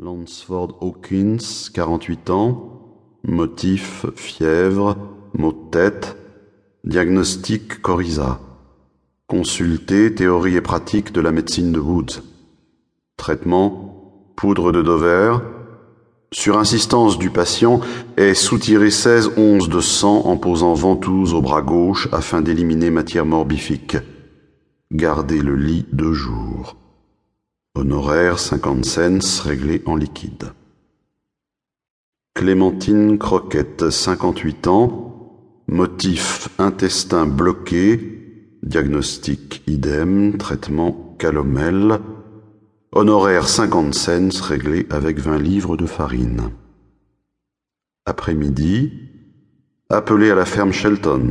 Lansford Hawkins, 48 ans. Motif fièvre, maux de tête. Diagnostic coryza. Consulter théorie et pratique de la médecine de Woods. Traitement poudre de Dover. Sur insistance du patient, est soutiré 16 onces de sang en posant ventouse au bras gauche afin d'éliminer matière morbifique. Gardez le lit deux jours. Honoraire 50 cents réglé en liquide. Clémentine Croquette, 58 ans. Motif intestin bloqué. Diagnostic idem. Traitement calomel. Honoraire 50 cents réglé avec 20 livres de farine. Après-midi. Appelé à la ferme Shelton.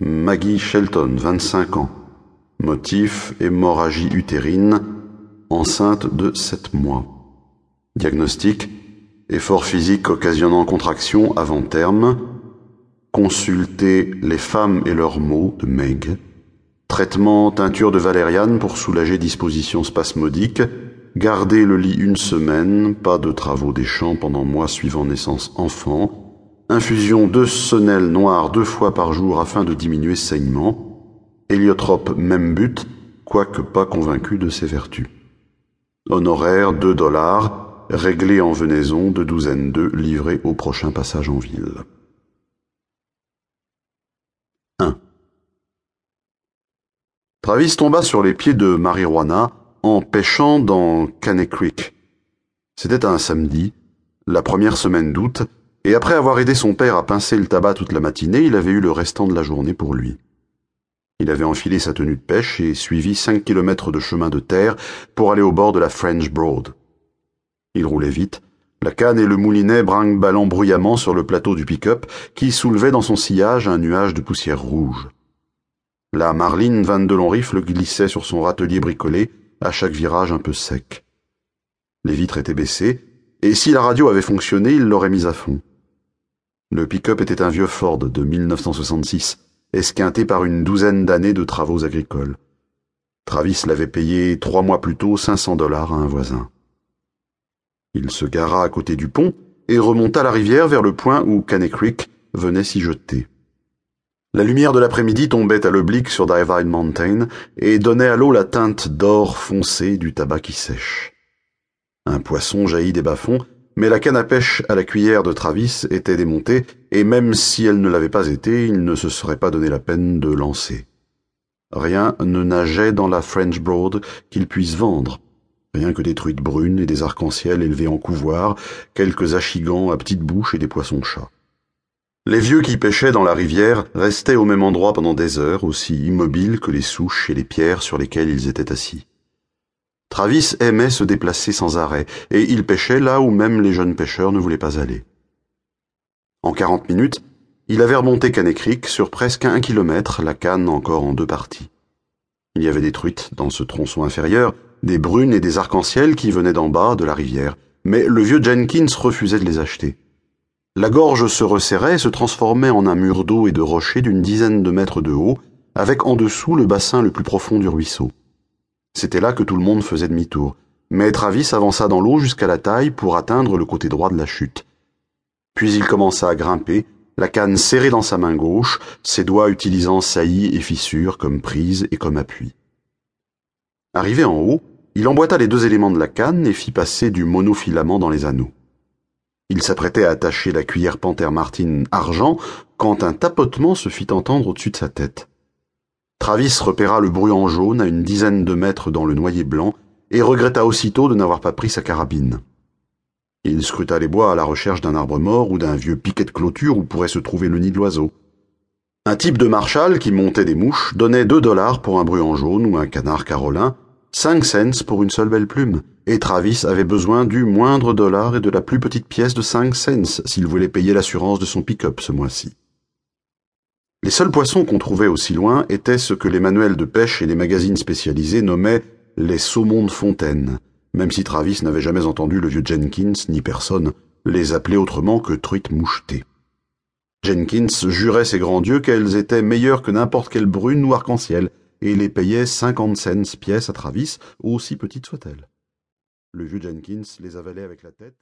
Maggie Shelton, 25 ans. Motif hémorragie utérine enceinte de 7 mois. Diagnostic effort physique occasionnant contraction avant terme. Consulter les femmes et leurs maux de Meg. Traitement teinture de valériane pour soulager disposition spasmodique. Garder le lit une semaine, pas de travaux des champs pendant mois suivant naissance enfant. Infusion de sonnelle noire deux fois par jour afin de diminuer saignement. Héliotrope même but, quoique pas convaincu de ses vertus. Honoraire 2 dollars, réglé en venaison de douzaine d'œufs livrés au prochain passage en ville. 1. Travis tomba sur les pieds de Marijuana en pêchant dans Caney Creek. C'était un samedi, la première semaine d'août, et après avoir aidé son père à pincer le tabac toute la matinée, il avait eu le restant de la journée pour lui. Il avait enfilé sa tenue de pêche et suivi cinq kilomètres de chemin de terre pour aller au bord de la French Broad. Il roulait vite, la canne et le moulinet brinque-ballant bruyamment sur le plateau du pick-up qui soulevait dans son sillage un nuage de poussière rouge. La Marline Van de Longriffle glissait sur son râtelier bricolé, à chaque virage un peu sec. Les vitres étaient baissées, et si la radio avait fonctionné, il l'aurait mise à fond. Le pick-up était un vieux Ford de 1966, esquinté par une douzaine d'années de travaux agricoles. Travis l'avait payé trois mois plus tôt 500 dollars à un voisin. Il se gara à côté du pont et remonta la rivière vers le point où Caney Creek venait s'y jeter. La lumière de l'après-midi tombait à l'oblique sur Divine Mountain et donnait à l'eau la teinte d'or foncé du tabac qui sèche. Un poisson jaillit des bas-fonds mais la canne à pêche à la cuillère de Travis était démontée, et même si elle ne l'avait pas été, il ne se serait pas donné la peine de lancer. Rien ne nageait dans la French Broad qu'il puisse vendre. Rien que des truites brunes et des arcs-en-ciel élevés en couvoir, quelques achigans à petite bouche et des poissons-chats. Les vieux qui pêchaient dans la rivière restaient au même endroit pendant des heures, aussi immobiles que les souches et les pierres sur lesquelles ils étaient assis. Travis aimait se déplacer sans arrêt, et il pêchait là où même les jeunes pêcheurs ne voulaient pas aller. En quarante minutes, il avait remonté Caney Creek sur presque un kilomètre, la canne encore en deux parties. Il y avait des truites dans ce tronçon inférieur, des brunes et des arcs-en-ciel qui venaient d'en bas de la rivière, mais le vieux Jenkins refusait de les acheter. La gorge se resserrait et se transformait en un mur d'eau et de rochers d'une dizaine de mètres de haut, avec en dessous le bassin le plus profond du ruisseau. C'était là que tout le monde faisait demi-tour. Mais Travis avança dans l'eau jusqu'à la taille pour atteindre le côté droit de la chute. Puis il commença à grimper, la canne serrée dans sa main gauche, ses doigts utilisant saillies et fissures comme prise et comme appui. Arrivé en haut, il emboîta les deux éléments de la canne et fit passer du monofilament dans les anneaux. Il s'apprêtait à attacher la cuillère Panther Martin argent quand un tapotement se fit entendre au-dessus de sa tête. Travis repéra le bruant jaune à une dizaine de mètres dans le noyer blanc et regretta aussitôt de n'avoir pas pris sa carabine. Il scruta les bois à la recherche d'un arbre mort ou d'un vieux piquet de clôture où pourrait se trouver le nid de l'oiseau. Un type de Marshall qui montait des mouches donnait deux dollars pour un bruant jaune ou un canard carolin, cinq cents pour une seule belle plume, et Travis avait besoin du moindre dollar et de la plus petite pièce de cinq cents s'il voulait payer l'assurance de son pick-up ce mois-ci. Les seuls poissons qu'on trouvait aussi loin étaient ce que les manuels de pêche et les magazines spécialisés nommaient les saumons de fontaine, même si Travis n'avait jamais entendu le vieux Jenkins ni personne les appeler autrement que truites mouchetées. Jenkins jurait ses grands dieux qu'elles étaient meilleures que n'importe quelle brune ou arc-en-ciel, et les payait cinquante cents pièces à Travis, aussi petite soit-elle. Le vieux Jenkins les avalait avec la tête.